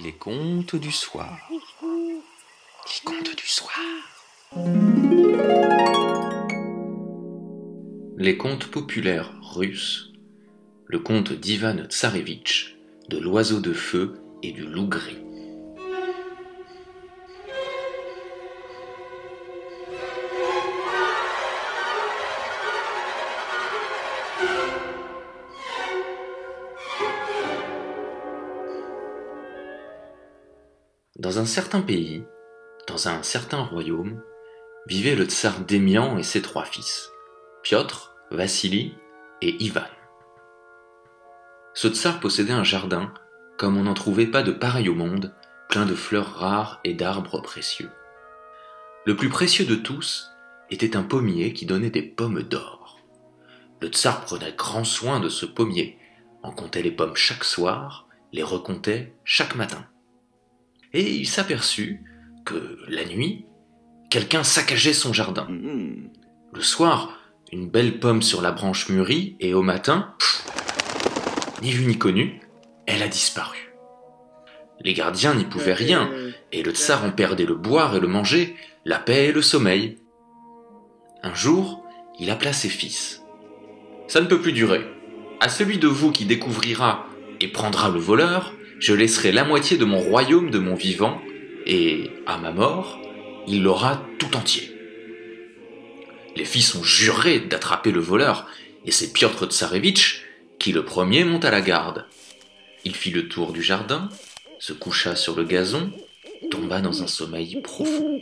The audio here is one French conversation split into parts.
Les contes du soir. Les contes du soir. Les contes populaires russes. Le conte d'Ivan Tsarevitch, de l'oiseau de feu et du loup gris. Certain pays, dans un certain royaume, vivait le tsar Démian et ses trois fils, Piotr, Vassili et Ivan. Ce tsar possédait un jardin, comme on n'en trouvait pas de pareil au monde, plein de fleurs rares et d'arbres précieux. Le plus précieux de tous était un pommier qui donnait des pommes d'or. Le tsar prenait grand soin de ce pommier, en comptait les pommes chaque soir, les recomptait chaque matin et il s'aperçut que, la nuit, quelqu'un saccageait son jardin. Le soir, une belle pomme sur la branche mûrie, et au matin, ni vu ni connu, elle a disparu. Les gardiens n'y pouvaient rien, et le tsar en perdait le boire et le manger, la paix et le sommeil. Un jour, il appela ses fils. Ça ne peut plus durer. À celui de vous qui découvrira et prendra le voleur, je laisserai la moitié de mon royaume de mon vivant, et, à ma mort, il l'aura tout entier. Les fils ont juré d'attraper le voleur, et c'est Piotr Tsarevitch qui le premier monta la garde. Il fit le tour du jardin, se coucha sur le gazon, tomba dans un sommeil profond.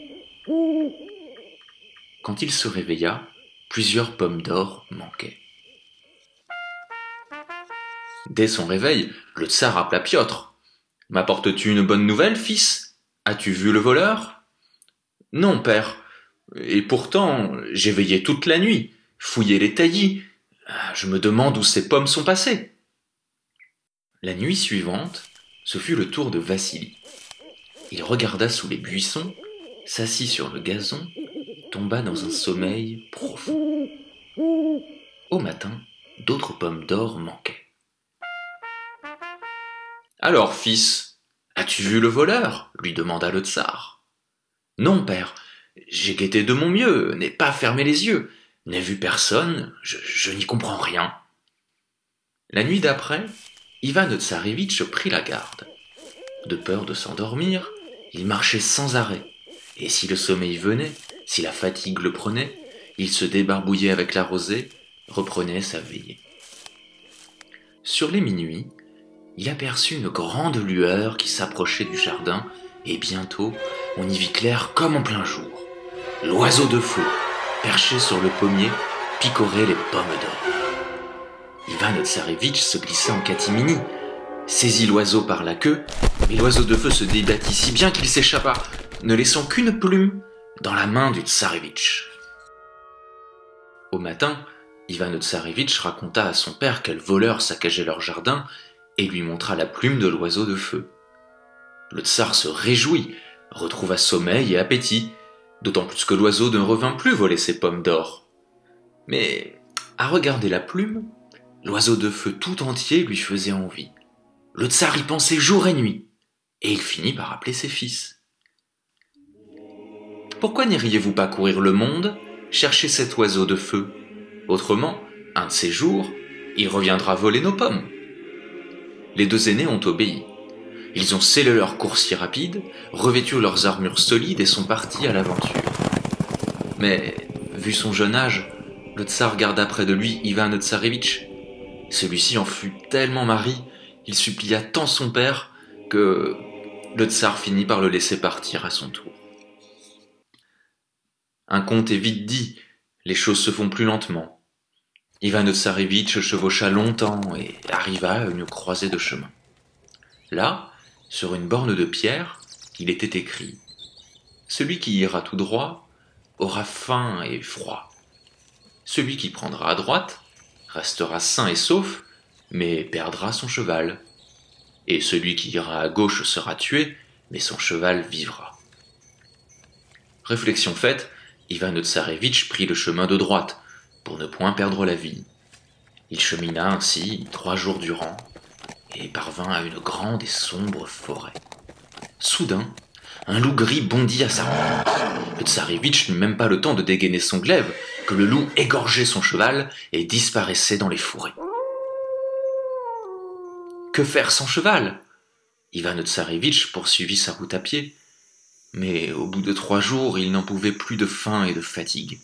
Quand il se réveilla, plusieurs pommes d'or manquaient. Dès son réveil, le tsar appela Piotr. M'apportes-tu une bonne nouvelle, fils? As-tu vu le voleur? Non, père. Et pourtant, j'ai veillé toute la nuit, fouillé les taillis. Je me demande où ces pommes sont passées. La nuit suivante, ce fut le tour de Vassili. Il regarda sous les buissons, s'assit sur le gazon, tomba dans un sommeil profond. Au matin, d'autres pommes d'or manquaient. Alors, fils, as-tu vu le voleur? lui demanda le tsar. Non, père, j'ai guetté de mon mieux, n'ai pas fermé les yeux, n'ai vu personne, je, n'y comprends rien. La nuit d'après, Ivan Tsarevitch prit la garde. De peur de s'endormir, il marchait sans arrêt, et si le sommeil venait, si la fatigue le prenait, il se débarbouillait avec la rosée, reprenait sa veillée. Sur les minuits, il aperçut une grande lueur qui s'approchait du jardin, et bientôt on y vit clair comme en plein jour. L'oiseau de feu, perché sur le pommier, picorait les pommes d'or. Ivan Tsarevitch se glissa en catimini, saisit l'oiseau par la queue, mais l'oiseau de feu se débattit si bien qu'il s'échappa, ne laissant qu'une plume dans la main du Tsarevitch. Au matin, Ivan Tsarevitch raconta à son père quel voleur saccageait leur jardin et lui montra la plume de l'oiseau de feu. Le tsar se réjouit, retrouva sommeil et appétit, d'autant plus que l'oiseau ne revint plus voler ses pommes d'or. Mais, à regarder la plume, l'oiseau de feu tout entier lui faisait envie. Le tsar y pensait jour et nuit, et il finit par appeler ses fils. Pourquoi n'iriez-vous pas courir le monde, chercher cet oiseau de feu? Autrement, un de ces jours, il reviendra voler nos pommes les deux aînés ont obéi. Ils ont scellé leur coursier rapide, revêtu leurs armures solides et sont partis à l'aventure. Mais, vu son jeune âge, le tsar garda près de lui Ivan Tsarevitch. Celui-ci en fut tellement mari, il supplia tant son père que le tsar finit par le laisser partir à son tour. Un conte est vite dit, les choses se font plus lentement. Ivan Tsarevitch chevaucha longtemps et arriva à une croisée de chemin. Là, sur une borne de pierre, il était écrit Celui qui ira tout droit aura faim et froid. Celui qui prendra à droite restera sain et sauf, mais perdra son cheval. Et celui qui ira à gauche sera tué, mais son cheval vivra. Réflexion faite, Ivan Tsarevitch prit le chemin de droite, pour ne point perdre la vie. Il chemina ainsi trois jours durant et parvint à une grande et sombre forêt. Soudain, un loup gris bondit à sa rencontre. Le tsarevitch n'eut même pas le temps de dégainer son glaive que le loup égorgeait son cheval et disparaissait dans les fourrés. Que faire sans cheval? Ivan Tsarevitch poursuivit sa route à pied, mais au bout de trois jours il n'en pouvait plus de faim et de fatigue.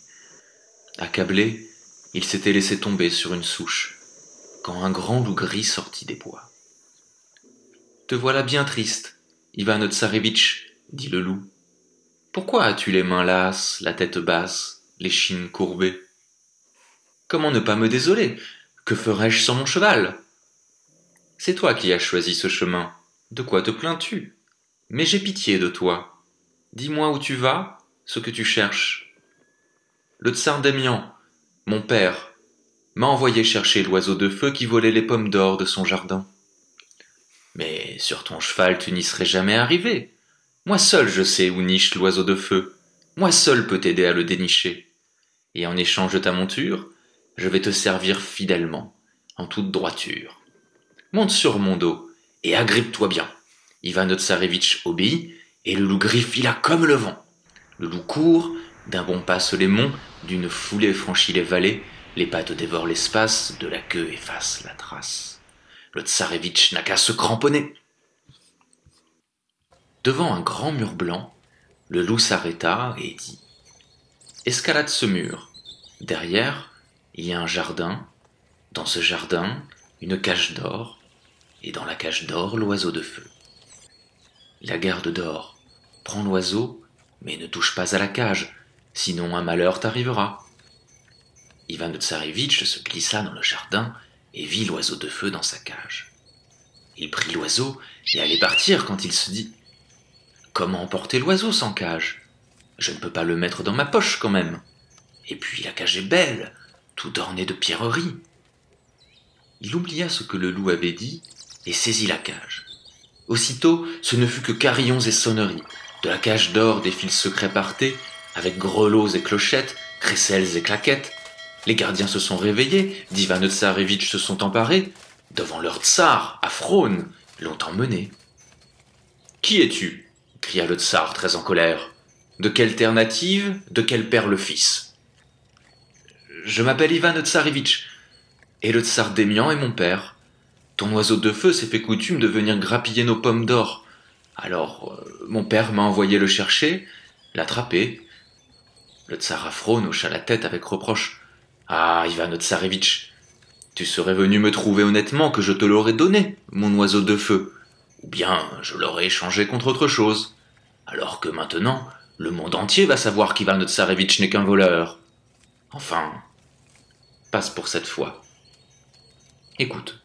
Accablé, il s'était laissé tomber sur une souche, quand un grand loup gris sortit des bois. Te voilà bien triste, Ivan Tsarevitch, dit le loup. Pourquoi as-tu les mains lasses, la tête basse, les chines courbées? Comment ne pas me désoler? Que ferais-je sans mon cheval? C'est toi qui as choisi ce chemin. De quoi te plains-tu? Mais j'ai pitié de toi. Dis-moi où tu vas, ce que tu cherches. Le tsar mon père, m'a envoyé chercher l'oiseau de feu qui volait les pommes d'or de son jardin. Mais sur ton cheval tu n'y serais jamais arrivé. Moi seul je sais où niche l'oiseau de feu. Moi seul peux t'aider à le dénicher. Et en échange de ta monture, je vais te servir fidèlement, en toute droiture. Monte sur mon dos, et agrippe-toi bien. Ivan Tsarevitch obéit, et le loup gris fila comme le vent. Le loup court, d'un bon pas les monts, d'une foulée franchit les vallées, les pattes dévorent l'espace, de la queue efface la trace. Le tsarevitch n'a qu'à se cramponner. Devant un grand mur blanc, le loup s'arrêta et dit Escalade ce mur. Derrière, il y a un jardin. Dans ce jardin, une cage d'or, et dans la cage d'or l'oiseau de feu. La garde d'or, prends l'oiseau, mais ne touche pas à la cage, sinon un malheur t'arrivera. Ivan Tsarevitch se glissa dans le jardin et vit l'oiseau de feu dans sa cage. Il prit l'oiseau et allait partir quand il se dit Comment emporter l'oiseau sans cage? Je ne peux pas le mettre dans ma poche quand même. Et puis la cage est belle, tout ornée de pierreries. Il oublia ce que le loup avait dit et saisit la cage. Aussitôt, ce ne fut que carillons et sonneries. De la cage d'or des fils secrets partaient, avec grelots et clochettes, crécelles et claquettes. Les gardiens se sont réveillés, d'Ivan Tsarevitch se sont emparés. Devant leur tsar, à Frône, l'ont emmené. Qui es-tu? cria le tsar très en colère. De quelle alternative De quel père le fils Je m'appelle Ivan Tsarevitch, et le tsar d'Emian est mon père. Ton oiseau de feu s'est fait coutume de venir grappiller nos pommes d'or. Alors, euh, mon père m'a envoyé le chercher, l'attraper. Le tsar Afron hocha la tête avec reproche. Ah, Ivan Tsarevitch, tu serais venu me trouver honnêtement que je te l'aurais donné, mon oiseau de feu, ou bien je l'aurais échangé contre autre chose. Alors que maintenant, le monde entier va savoir qu'Ivan Tsarevitch n'est qu'un voleur. Enfin, passe pour cette fois. Écoute,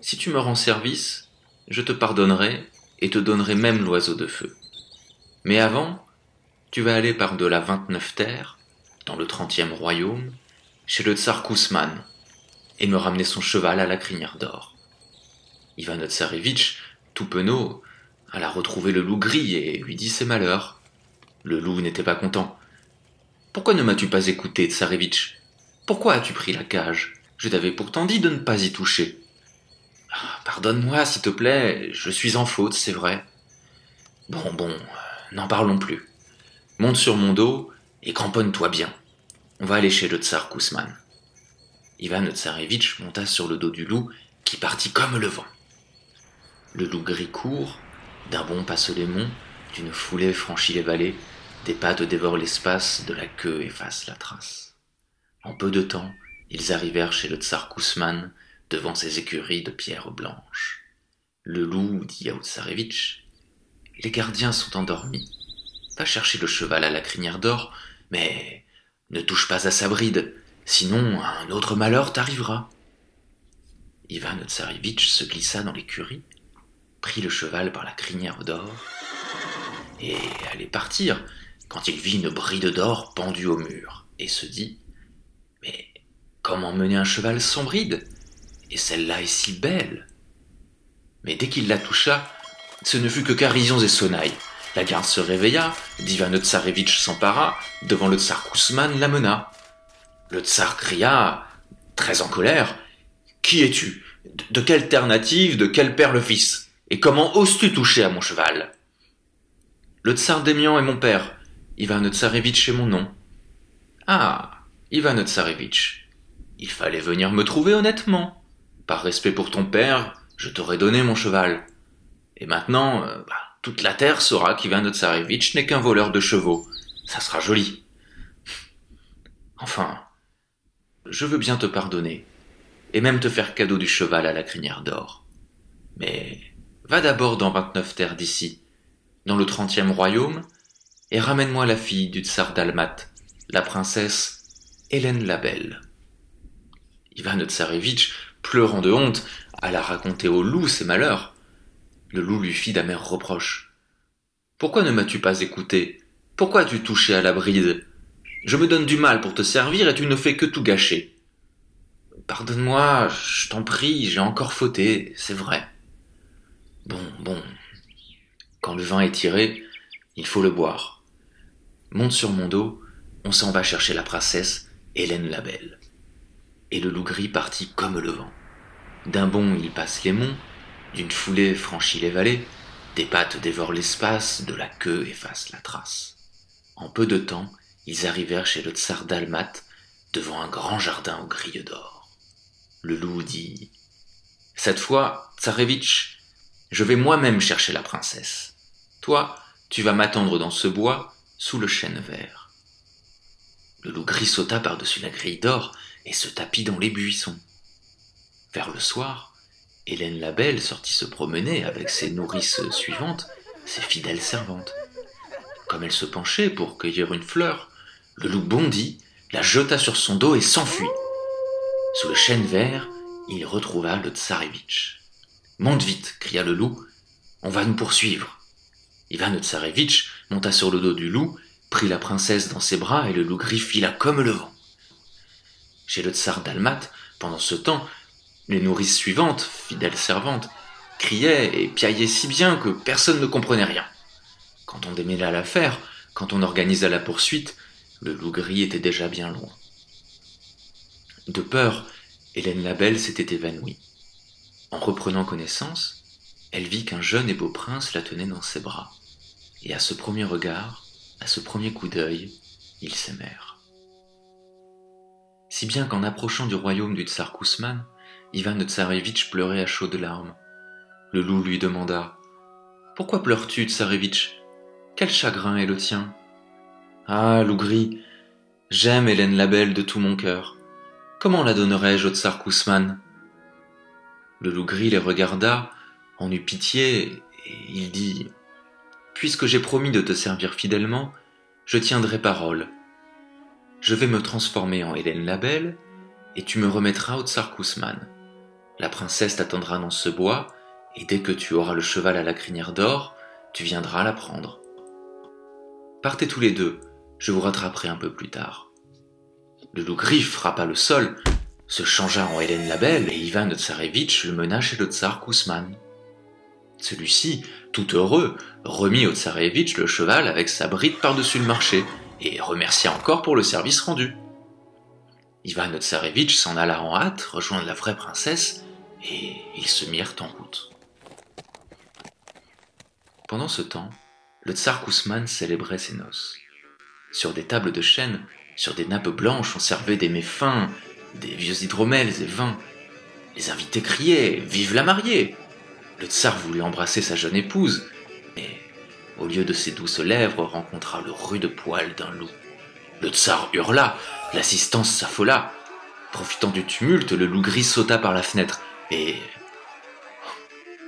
si tu me rends service, je te pardonnerai et te donnerai même l'oiseau de feu. Mais avant, tu vas aller par de la vingt-neuf terres, dans le trentième royaume, chez le tsar Kousman, et me ramener son cheval à la crinière d'or. Ivan Tsarevitch, tout penaud, alla retrouver le loup gris et lui dit ses malheurs. Le loup n'était pas content. Pourquoi ne m'as-tu pas écouté, Tsarevitch Pourquoi as-tu pris la cage? Je t'avais pourtant dit de ne pas y toucher. Pardonne-moi, s'il te plaît, je suis en faute, c'est vrai. Bon, bon, n'en parlons plus. Monte sur mon dos et cramponne-toi bien. On va aller chez le tsar Kousman. Ivan Tsarevitch monta sur le dos du loup qui partit comme le vent. Le loup gris court, d'un bond passe les monts, d'une foulée franchit les vallées, des pattes dévorent l'espace, de la queue efface la trace. En peu de temps, ils arrivèrent chez le tsar Kousman, devant ses écuries de pierre blanche. Le loup dit à Outsarevitch Les gardiens sont endormis. Va chercher le cheval à la crinière d'or, mais ne touche pas à sa bride, sinon un autre malheur t'arrivera. Ivan Tsarevitch se glissa dans l'écurie, prit le cheval par la crinière d'or, et allait partir quand il vit une bride d'or pendue au mur, et se dit Mais comment mener un cheval sans bride? Et celle-là est si belle. Mais dès qu'il la toucha, ce ne fut que carisons et sonnailles. La garde se réveilla, Divan Tsarevitch s'empara, devant le tsar Kousman l'amena. Le tsar cria, très en colère, Qui es-tu? De quelle alternative, de quel père le fils? Et comment oses-tu toucher à mon cheval? Le tsar Démian est mon père. Ivan Tsarevitch est mon nom. Ah, Ivan Tsarevitch, il fallait venir me trouver honnêtement. Par respect pour ton père, je t'aurais donné mon cheval. Et maintenant, euh, bah, toute la terre saura qu'Ivan Tsarevitch n'est qu'un voleur de chevaux. Ça sera joli. Enfin, je veux bien te pardonner, et même te faire cadeau du cheval à la crinière d'or. Mais va d'abord dans vingt-neuf terres d'ici, dans le trentième royaume, et ramène-moi la fille du tsar Dalmat, la princesse Hélène la Belle. Ivan Tsarevitch, pleurant de honte, alla raconter au loup ses malheurs. Le loup lui fit d'amers reproches. Pourquoi ne m'as-tu pas écouté? Pourquoi as-tu touché à la bride? Je me donne du mal pour te servir et tu ne fais que tout gâcher. Pardonne-moi, je t'en prie, j'ai encore fauté, c'est vrai. Bon, bon. Quand le vin est tiré, il faut le boire. Monte sur mon dos, on s'en va chercher la princesse, Hélène la Belle. Et le loup gris partit comme le vent. D'un bond il passe les monts, d'une foulée franchit les vallées, des pattes dévorent l'espace, de la queue efface la trace. En peu de temps, ils arrivèrent chez le tsar Dalmat, devant un grand jardin aux grilles d'or. Le loup dit Cette fois, tsarevitch, je vais moi-même chercher la princesse. Toi, tu vas m'attendre dans ce bois, sous le chêne vert. Le loup gris par-dessus la grille d'or et se tapit dans les buissons. Vers le soir, Hélène la Belle sortit se promener avec ses nourrices suivantes, ses fidèles servantes. Comme elle se penchait pour cueillir une fleur, le loup bondit, la jeta sur son dos et s'enfuit. Sous le chêne vert, il retrouva le tsarevitch. Monte vite, cria le loup, on va nous poursuivre. Ivan Tsarevitch monta sur le dos du loup, prit la princesse dans ses bras et le loup gris fila comme le vent. Chez le tsar Dalmat, pendant ce temps, les nourrices suivantes, fidèles servantes, criaient et piaillaient si bien que personne ne comprenait rien. Quand on démêla l'affaire, quand on organisa la poursuite, le loup gris était déjà bien loin. De peur, Hélène la Belle s'était évanouie. En reprenant connaissance, elle vit qu'un jeune et beau prince la tenait dans ses bras. Et à ce premier regard, à ce premier coup d'œil, ils s'aimèrent. Si bien qu'en approchant du royaume du tsar Kousman, Ivan Tsarevitch pleurait à chaudes larmes. Le loup lui demanda Pourquoi pleures-tu, Tsarevitch? Quel chagrin est le tien Ah, loup gris, j'aime Hélène la Belle de tout mon cœur. Comment la donnerais-je au tsar Kousman Le loup gris les regarda, en eut pitié, et il dit Puisque j'ai promis de te servir fidèlement, je tiendrai parole. Je vais me transformer en Hélène la Belle, et tu me remettras au tsar Kousman. La princesse t'attendra dans ce bois, et dès que tu auras le cheval à la crinière d'or, tu viendras la prendre. Partez tous les deux, je vous rattraperai un peu plus tard. Le loup gris frappa le sol, se changea en Hélène la Belle, et Ivan Tsarevitch le mena chez le tsar Kousman. Celui-ci, tout heureux, remit au tsarevitch le cheval avec sa bride par-dessus le marché, et remercia encore pour le service rendu. Ivan Tsarevitch s'en alla en hâte rejoindre la vraie princesse, et ils se mirent en route. Pendant ce temps, le tsar Kousman célébrait ses noces. Sur des tables de chêne, sur des nappes blanches, on servait des mets fins, des vieux hydromels et vins. Les invités criaient Vive la mariée Le tsar voulut embrasser sa jeune épouse, mais au lieu de ses douces lèvres, rencontra le rude poil d'un loup. Le tsar hurla, l'assistance s'affola. Profitant du tumulte, le loup gris sauta par la fenêtre et.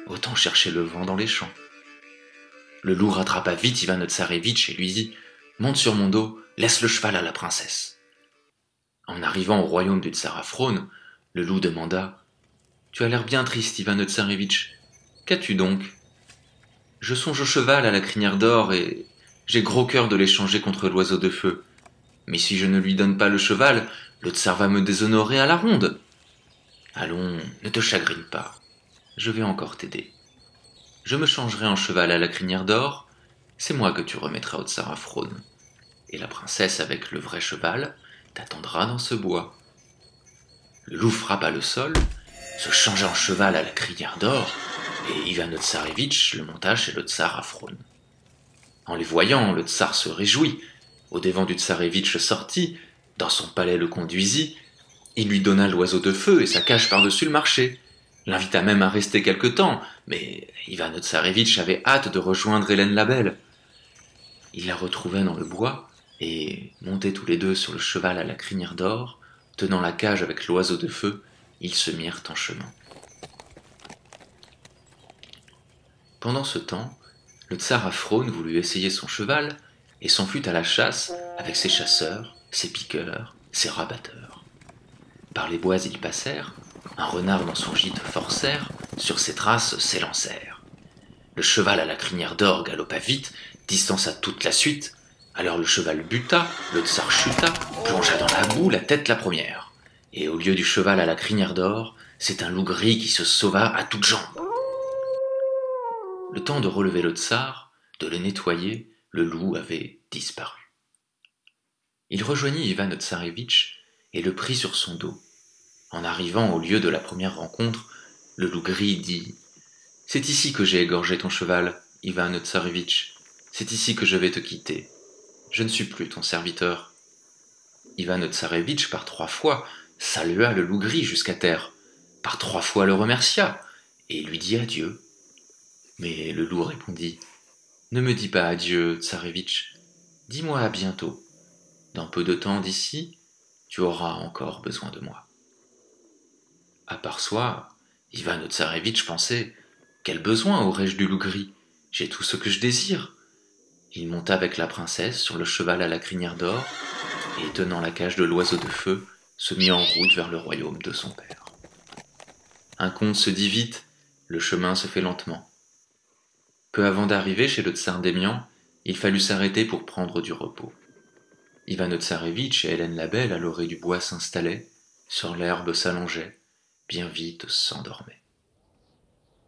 Autant chercher le vent dans les champs. Le loup rattrapa vite Ivan Tsarevitch et lui dit Monte sur mon dos, laisse le cheval à la princesse. En arrivant au royaume du tsar Afrone, le loup demanda Tu as l'air bien triste, Ivan Tsarevitch. Qu'as-tu donc? Je songe au cheval à la crinière d'or et j'ai gros cœur de l'échanger contre l'oiseau de feu. Mais si je ne lui donne pas le cheval, le tsar va me déshonorer à la ronde. Allons, ne te chagrine pas. Je vais encore t'aider. Je me changerai en cheval à la crinière d'or. C'est moi que tu remettras au tsar. Et la princesse avec le vrai cheval t'attendra dans ce bois. Le loup frappa le sol, se changea en cheval à la crinière d'or, et Ivan Tsarevitch le monta chez le tsar Afrone. En les voyant, le tsar se réjouit. Au devant du tsarevitch sortit, dans son palais le conduisit, il lui donna l'oiseau de feu et sa cage par-dessus le marché. L'invita même à rester quelque temps, mais Ivan Tsarevitch avait hâte de rejoindre Hélène la Belle. Il la retrouvait dans le bois, et, montés tous les deux sur le cheval à la crinière d'or, tenant la cage avec l'oiseau de feu, ils se mirent en chemin. Pendant ce temps, le tsar Afrone voulut essayer son cheval et s'en fut à la chasse avec ses chasseurs, ses piqueurs, ses rabatteurs. Par les bois ils passèrent, un renard dans son gîte forcèrent, sur ses traces s'élancèrent. Le cheval à la crinière d'or galopa vite, distança toute la suite, alors le cheval buta, le tsar chuta, plongea dans la boue, la tête la première. Et au lieu du cheval à la crinière d'or, c'est un loup gris qui se sauva à toutes jambes. Le temps de relever le tsar, de le nettoyer, le loup avait disparu. Il rejoignit Ivan Tsarevitch et le prit sur son dos. En arrivant au lieu de la première rencontre, le loup gris dit C'est ici que j'ai égorgé ton cheval, Ivan Tsarevitch. C'est ici que je vais te quitter. Je ne suis plus ton serviteur. Ivan Tsarevitch, par trois fois, salua le loup gris jusqu'à terre, par trois fois le remercia, et lui dit adieu. Mais le loup répondit Ne me dis pas adieu, Tsarevitch, dis-moi à bientôt. Dans peu de temps d'ici, tu auras encore besoin de moi. À part soi, Ivan Tsarevitch pensait Quel besoin aurais-je du loup gris? J'ai tout ce que je désire. Il monta avec la princesse sur le cheval à la crinière d'or et, tenant la cage de l'oiseau de feu, se mit en route vers le royaume de son père. Un conte se dit vite, le chemin se fait lentement. Peu avant d'arriver chez le tsar d'Émian, il fallut s'arrêter pour prendre du repos. Ivan Tsarevitch et Hélène la Belle à l'orée du bois s'installaient, sur l'herbe s'allongeaient, bien vite s'endormaient.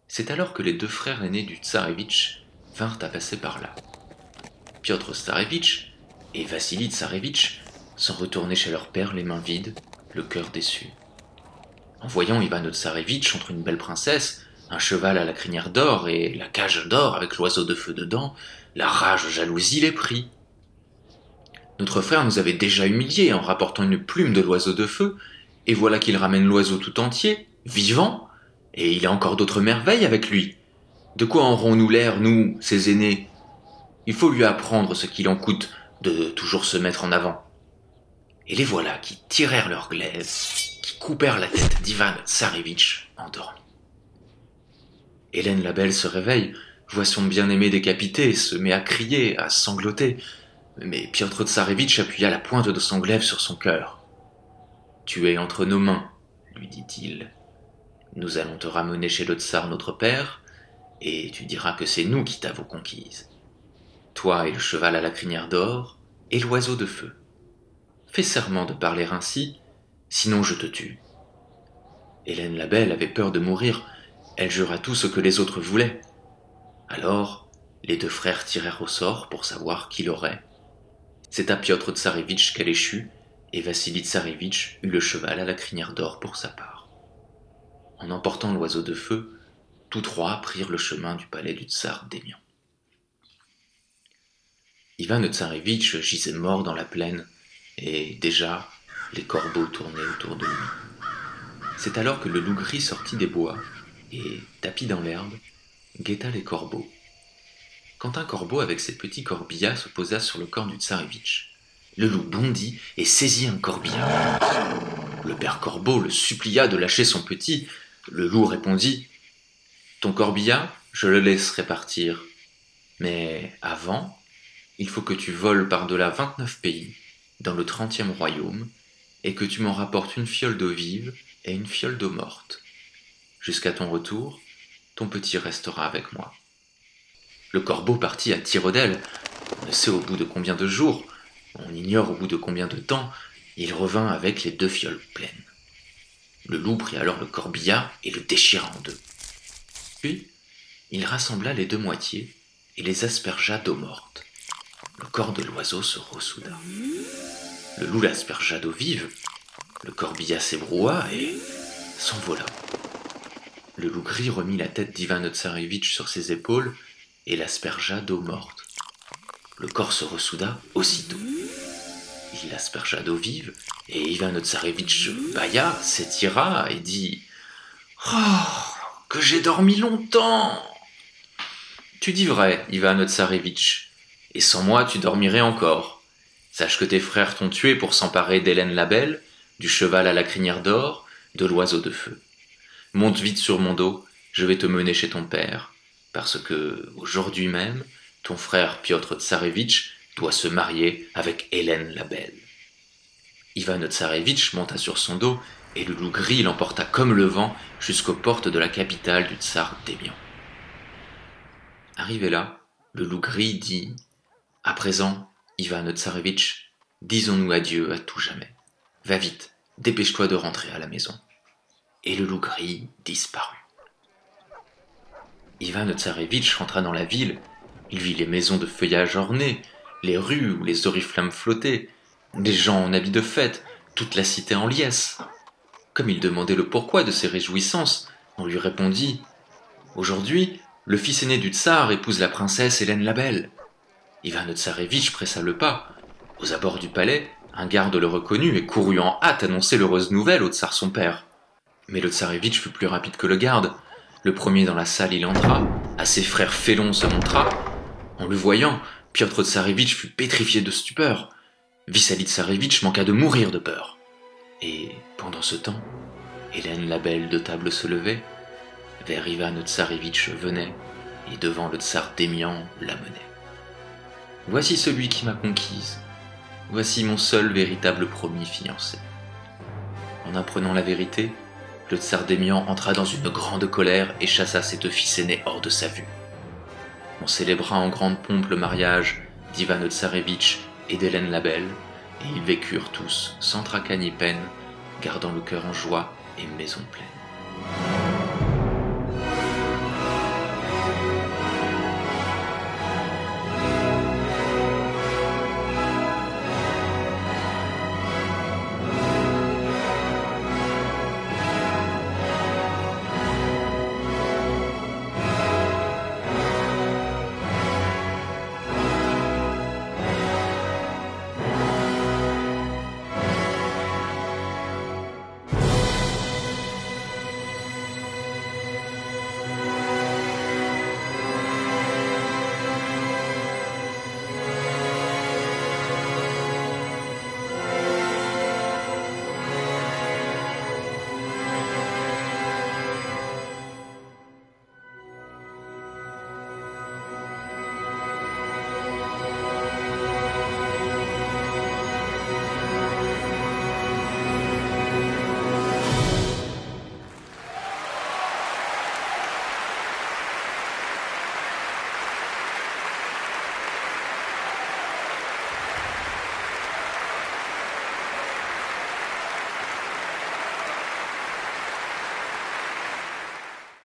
C'est alors que les deux frères aînés du Tsarevitch vinrent à passer par là. Piotr Tsarevitch et Vassili Tsarevitch sont retournés chez leur père les mains vides, le cœur déçu. En voyant Ivan Tsarevitch entre une belle princesse, un cheval à la crinière d'or et la cage d'or avec l'oiseau de feu dedans, la rage jalousie les prit. Notre frère nous avait déjà humiliés en rapportant une plume de l'oiseau de feu, et voilà qu'il ramène l'oiseau tout entier, vivant, et il a encore d'autres merveilles avec lui. De quoi aurons-nous l'air, nous, ses aînés? Il faut lui apprendre ce qu'il en coûte de toujours se mettre en avant. Et les voilà qui tirèrent leur glaive, qui coupèrent la tête d'Ivan Tsarevitch endormi. Hélène la Belle se réveille, voit son bien-aimé décapité, se met à crier, à sangloter. Mais Piotr Tsarevitch appuya la pointe de son glaive sur son cœur. Tu es entre nos mains, lui dit-il. Nous allons te ramener chez le tsar notre père, et tu diras que c'est nous qui t'avons conquise. Toi et le cheval à la crinière d'or, et l'oiseau de feu. Fais serment de parler ainsi, sinon je te tue. Hélène la Belle avait peur de mourir, elle jura tout ce que les autres voulaient. Alors, les deux frères tirèrent au sort pour savoir qui l'aurait. C'est à Piotr Tsarevitch qu'elle échut, et Vassili Tsarevitch eut le cheval à la crinière d'or pour sa part. En emportant l'oiseau de feu, tous trois prirent le chemin du palais du tsar d'Émian. Ivan Tsarevitch gisait mort dans la plaine, et déjà les corbeaux tournaient autour de lui. C'est alors que le loup gris sortit des bois et, tapis dans l'herbe, guetta les corbeaux. Quand un corbeau avec ses petits corbillas se posa sur le corps du tsarevitch, le loup bondit et saisit un corbillard. Le père corbeau le supplia de lâcher son petit. Le loup répondit Ton corbillard, je le laisserai partir. Mais avant, il faut que tu voles par-delà vingt-neuf pays, dans le trentième royaume, et que tu m'en rapportes une fiole d'eau vive et une fiole d'eau morte. Jusqu'à ton retour, ton petit restera avec moi. Le corbeau partit à tire d'aile. On ne sait au bout de combien de jours, on ignore au bout de combien de temps, il revint avec les deux fioles pleines. Le loup prit alors le corbillard et le déchira en deux. Puis, il rassembla les deux moitiés et les aspergea d'eau morte. Le corps de l'oiseau se ressouda. Le loup l'aspergea d'eau vive, le corbillard s'ébroua et s'envola. Le loup gris remit la tête d'Ivan Tsarevitch sur ses épaules et l'aspergea d'eau morte. le corps se ressouda aussitôt. Il aspergea d'eau vive, et Ivan Otsarevitch bailla, s'étira et dit Oh, que j'ai dormi longtemps Tu dis vrai, Ivan Otsarevitch, et sans moi tu dormirais encore. Sache que tes frères t'ont tué pour s'emparer d'Hélène la Belle, du cheval à la crinière d'or, de l'oiseau de feu. Monte vite sur mon dos, je vais te mener chez ton père, parce que, aujourd'hui même, ton frère Piotr Tsarevitch doit se marier avec Hélène la Belle. Ivan Tsarevitch monta sur son dos et le loup gris l'emporta comme le vent jusqu'aux portes de la capitale du tsar Démian. Arrivé là, le loup gris dit À présent, Ivan Tsarevitch, disons-nous adieu à tout jamais. Va vite, dépêche-toi de rentrer à la maison. Et le loup gris disparut. Ivan Tsarevitch rentra dans la ville. Il vit les maisons de feuillage ornées, les rues où les oriflammes flottaient, des gens en habits de fête, toute la cité en liesse. Comme il demandait le pourquoi de ces réjouissances, on lui répondit Aujourd'hui, le fils aîné du tsar épouse la princesse Hélène la Belle. Ivan Tsarevitch pressa le pas. Aux abords du palais, un garde le reconnut et courut en hâte annoncer l'heureuse nouvelle au tsar son père. Mais le tsarevitch fut plus rapide que le garde. Le premier dans la salle, il entra, à ses frères félons se montra. En le voyant, Piotr Tsarevitch fut pétrifié de stupeur. Vissali Tsarevitch manqua de mourir de peur. Et, pendant ce temps, Hélène la belle de table se levait, vers Ivan Tsarevitch venait, et devant le tsar Démian la menait. Voici celui qui m'a conquise, voici mon seul véritable promis fiancé. En apprenant la vérité, le tsar Démian entra dans une grande colère et chassa cette fils aînée hors de sa vue. On célébra en grande pompe le mariage d'Ivan Tsarevitch et d'Hélène la Belle, et ils vécurent tous, sans tracas ni peine, gardant le cœur en joie et maison pleine.